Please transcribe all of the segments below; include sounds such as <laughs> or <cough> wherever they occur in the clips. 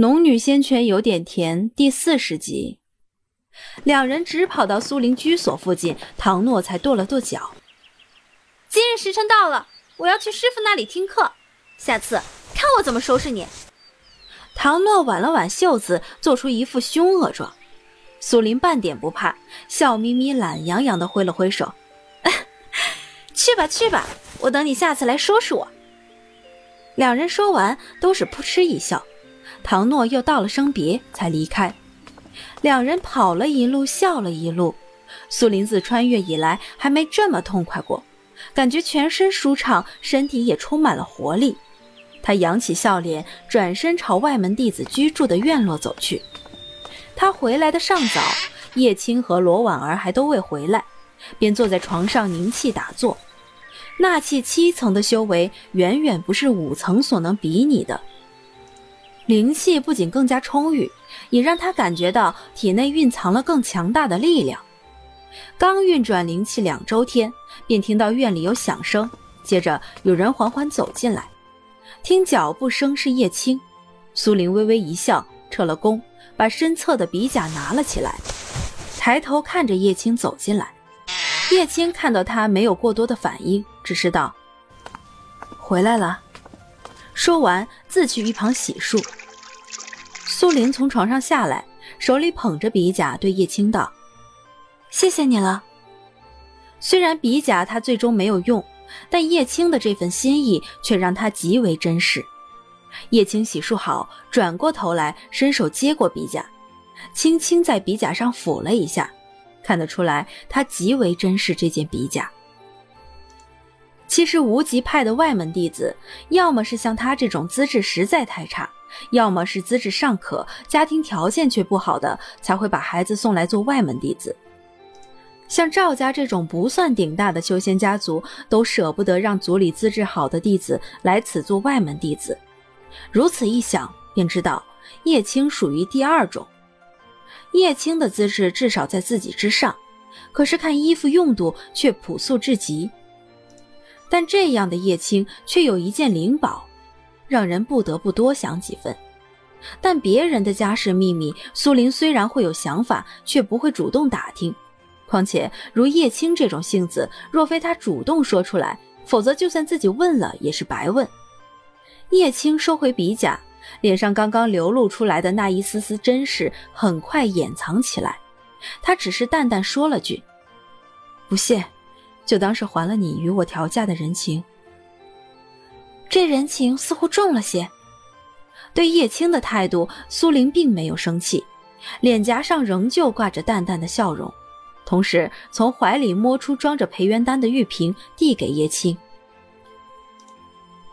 农女仙泉有点甜第四十集，两人直跑到苏林居所附近，唐诺才跺了跺脚。今日时辰到了，我要去师傅那里听课，下次看我怎么收拾你。唐诺挽了挽袖子，做出一副凶恶状。苏林半点不怕，笑眯眯、懒洋洋的挥了挥手：“ <laughs> 去吧，去吧，我等你下次来收拾我。”两人说完，都是扑哧一笑。唐诺又道了声别，才离开。两人跑了一路，笑了一路。苏林自穿越以来，还没这么痛快过，感觉全身舒畅，身体也充满了活力。他扬起笑脸，转身朝外门弟子居住的院落走去。他回来的尚早，叶青和罗婉儿还都未回来，便坐在床上凝气打坐。纳气七层的修为，远远不是五层所能比拟的。灵气不仅更加充裕，也让他感觉到体内蕴藏了更强大的力量。刚运转灵气两周天，便听到院里有响声，接着有人缓缓走进来。听脚步声是叶青，苏玲微微一笑，撤了弓，把身侧的笔甲拿了起来，抬头看着叶青走进来。叶青看到他没有过多的反应，只是道：“回来了。”说完，自去一旁洗漱。苏林从床上下来，手里捧着笔甲，对叶青道：“谢谢你了。”虽然笔甲他最终没有用，但叶青的这份心意却让他极为珍视。叶青洗漱好，转过头来，伸手接过笔甲，轻轻在笔甲上抚了一下，看得出来他极为珍视这件笔甲。其实无极派的外门弟子，要么是像他这种资质实在太差，要么是资质尚可、家庭条件却不好的，才会把孩子送来做外门弟子。像赵家这种不算顶大的修仙家族，都舍不得让族里资质好的弟子来此做外门弟子。如此一想，便知道叶青属于第二种。叶青的资质至少在自己之上，可是看衣服用度却朴素至极。但这样的叶青却有一件灵宝，让人不得不多想几分。但别人的家世秘密，苏林虽然会有想法，却不会主动打听。况且如叶青这种性子，若非他主动说出来，否则就算自己问了也是白问。叶青收回笔甲，脸上刚刚流露出来的那一丝丝真实，很快掩藏起来。他只是淡淡说了句：“不谢。”就当是还了你与我调价的人情，这人情似乎重了些。对叶青的态度，苏玲并没有生气，脸颊上仍旧挂着淡淡的笑容，同时从怀里摸出装着培元丹的玉瓶，递给叶青。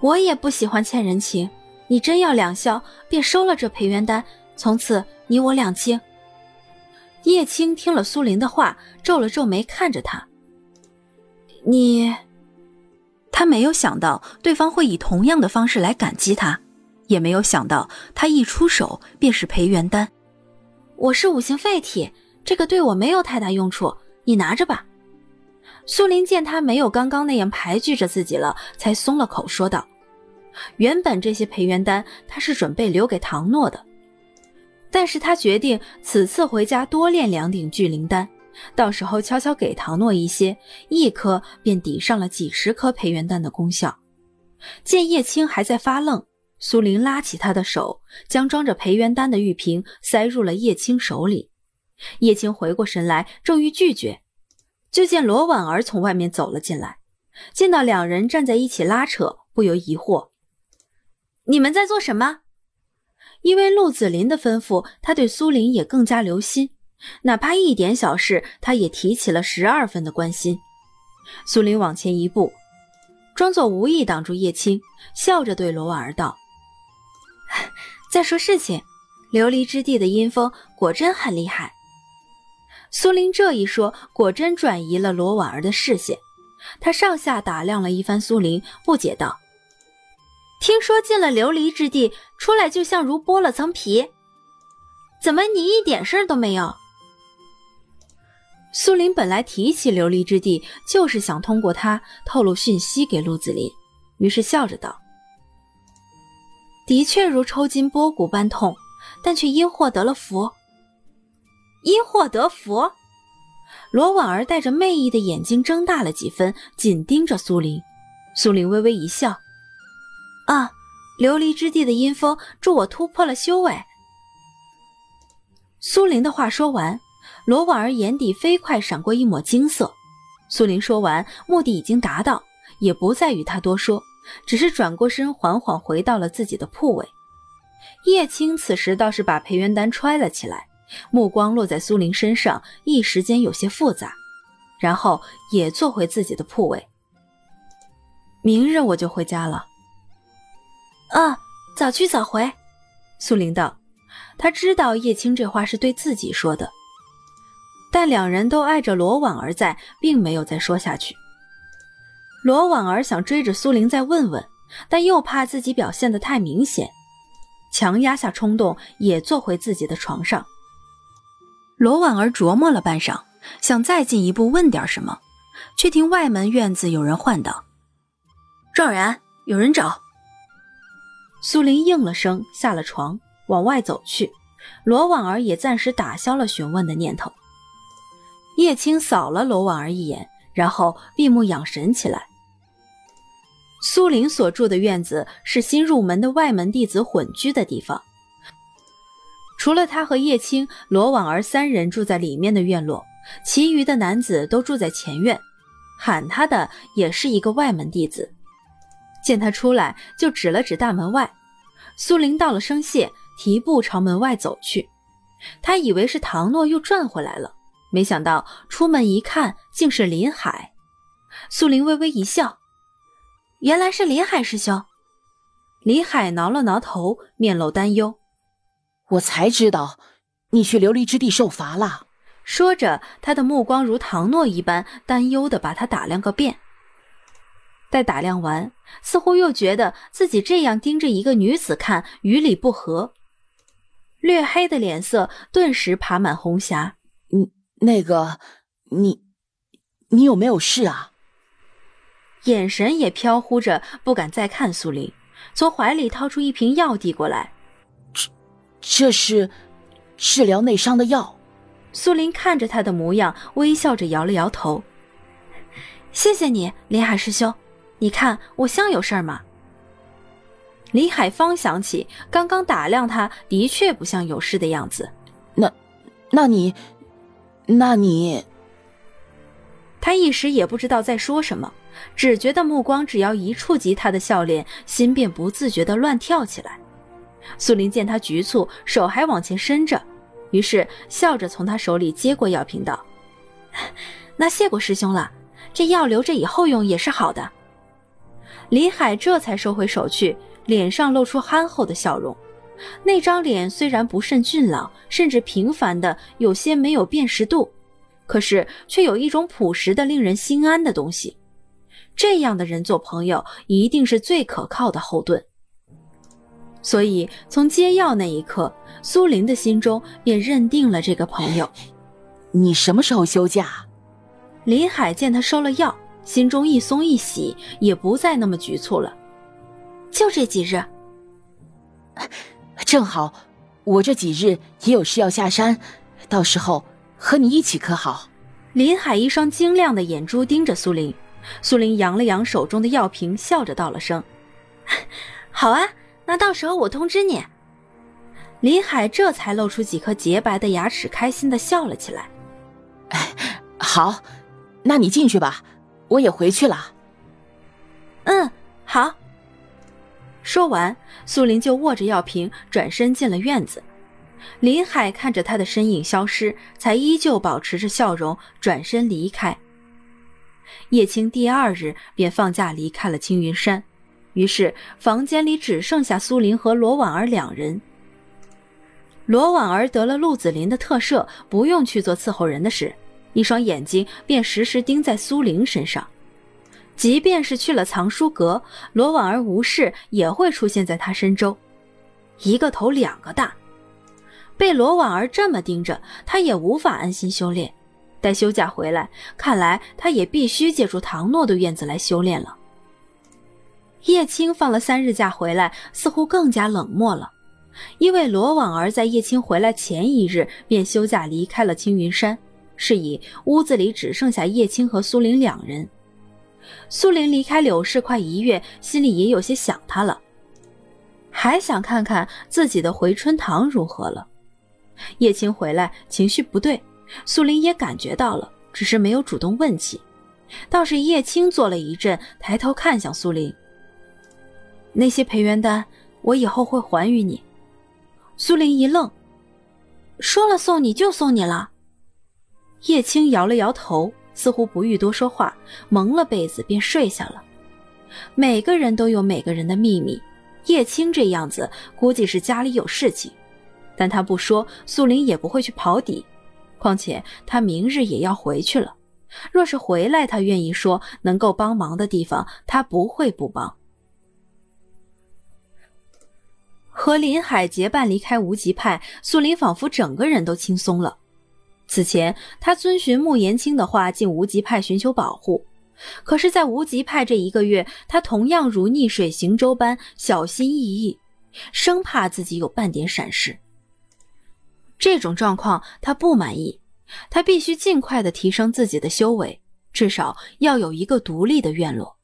我也不喜欢欠人情，你真要两笑，便收了这培元丹，从此你我两清。叶青听了苏玲的话，皱了皱眉，看着他。你，他没有想到对方会以同样的方式来感激他，也没有想到他一出手便是培元丹。我是五行废体，这个对我没有太大用处，你拿着吧。苏林见他没有刚刚那样排拒着自己了，才松了口，说道：“原本这些培元丹他是准备留给唐诺的，但是他决定此次回家多炼两顶聚灵丹。”到时候悄悄给唐诺一些，一颗便抵上了几十颗培元丹的功效。见叶青还在发愣，苏林拉起他的手，将装着培元丹的玉瓶塞入了叶青手里。叶青回过神来，正欲拒绝，就见罗婉儿从外面走了进来，见到两人站在一起拉扯，不由疑惑：“你们在做什么？”因为陆子霖的吩咐，他对苏林也更加留心。哪怕一点小事，他也提起了十二分的关心。苏林往前一步，装作无意挡住叶青，笑着对罗婉儿道：“ <laughs> 再说事情，琉璃之地的阴风果真很厉害。”苏林这一说，果真转移了罗婉儿的视线。他上下打量了一番苏林，不解道：“听说进了琉璃之地，出来就像如剥了层皮，怎么你一点事儿都没有？”苏林本来提起琉璃之地，就是想通过他透露讯息给陆子霖，于是笑着道：“的确如抽筋剥骨般痛，但却因祸得了福。因祸得福？罗婉儿带着媚意的眼睛睁大了几分，紧盯着苏林。苏林微微一笑：“啊，琉璃之地的阴风助我突破了修为。”苏林的话说完，罗婉儿眼底飞快闪过一抹金色。苏林说完，目的已经达到，也不再与他多说，只是转过身，缓缓回到了自己的铺位。叶青此时倒是把培元丹揣了起来，目光落在苏林身上，一时间有些复杂，然后也坐回自己的铺位。明日我就回家了。啊，早去早回。苏林道。他知道叶青这话是对自己说的，但两人都碍着罗婉儿在，并没有再说下去。罗婉儿想追着苏玲再问问，但又怕自己表现的太明显，强压下冲动，也坐回自己的床上。罗婉儿琢磨了半晌，想再进一步问点什么，却听外门院子有人唤道：“赵然，有人找。”苏玲应了声，下了床。往外走去，罗婉儿也暂时打消了询问的念头。叶青扫了罗婉儿一眼，然后闭目养神起来。苏林所住的院子是新入门的外门弟子混居的地方，除了他和叶青、罗婉儿三人住在里面的院落，其余的男子都住在前院。喊他的也是一个外门弟子，见他出来，就指了指大门外。苏林道了声谢。提步朝门外走去，他以为是唐诺又转回来了，没想到出门一看，竟是林海。苏林微微一笑，原来是林海师兄。林海挠了挠头，面露担忧：“我才知道，你去琉璃之地受罚了。”说着，他的目光如唐诺一般担忧的把他打量个遍。待打量完，似乎又觉得自己这样盯着一个女子看，与理不合。略黑的脸色顿时爬满红霞。嗯，那个，你，你有没有事啊？眼神也飘忽着，不敢再看苏林，从怀里掏出一瓶药递过来。这，这是治疗内伤的药。苏林看着他的模样，微笑着摇了摇头。谢谢你，林海师兄。你看我像有事吗？林海芳想起，刚刚打量他的确不像有事的样子。那，那你，那你……他一时也不知道在说什么，只觉得目光只要一触及他的笑脸，心便不自觉的乱跳起来。苏林见他局促，手还往前伸着，于是笑着从他手里接过药瓶，道：“那谢过师兄了，这药留着以后用也是好的。”李海这才收回手去。脸上露出憨厚的笑容，那张脸虽然不甚俊朗，甚至平凡的有些没有辨识度，可是却有一种朴实的令人心安的东西。这样的人做朋友，一定是最可靠的后盾。所以从接药那一刻，苏林的心中便认定了这个朋友。你什么时候休假？林海见他收了药，心中一松一喜，也不再那么局促了。就这几日，正好，我这几日也有事要下山，到时候和你一起可好？林海一双晶亮的眼珠盯着苏林，苏林扬了扬手中的药瓶，笑着道了声：“ <laughs> 好啊，那到时候我通知你。”林海这才露出几颗洁白的牙齿，开心的笑了起来。<laughs> “好，那你进去吧，我也回去了。”“嗯，好。”说完，苏林就握着药瓶转身进了院子。林海看着他的身影消失，才依旧保持着笑容，转身离开。叶青第二日便放假离开了青云山，于是房间里只剩下苏林和罗婉儿两人。罗婉儿得了陆子霖的特赦，不用去做伺候人的事，一双眼睛便时时盯在苏林身上。即便是去了藏书阁，罗婉儿无事也会出现在他身周，一个头两个大。被罗婉儿这么盯着，他也无法安心修炼。待休假回来，看来他也必须借助唐诺的院子来修炼了。叶青放了三日假回来，似乎更加冷漠了，因为罗婉儿在叶青回来前一日便休假离开了青云山，是以屋子里只剩下叶青和苏林两人。苏玲离开柳氏快一月，心里也有些想他了，还想看看自己的回春堂如何了。叶青回来情绪不对，苏玲也感觉到了，只是没有主动问起。倒是叶青坐了一阵，抬头看向苏玲：“那些培元丹，我以后会还于你。”苏玲一愣，说了送你就送你了。叶青摇了摇头，似乎不欲多说话，蒙了被子便睡下了。每个人都有每个人的秘密，叶青这样子估计是家里有事情，但他不说，苏林也不会去刨底。况且他明日也要回去了，若是回来，他愿意说能够帮忙的地方，他不会不帮。和林海结伴离开无极派，苏林仿佛整个人都轻松了。此前，他遵循穆延青的话进无极派寻求保护，可是，在无极派这一个月，他同样如逆水行舟般小心翼翼，生怕自己有半点闪失。这种状况他不满意，他必须尽快的提升自己的修为，至少要有一个独立的院落。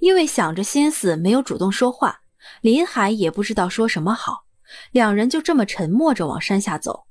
因为想着心思，没有主动说话。林海也不知道说什么好，两人就这么沉默着往山下走。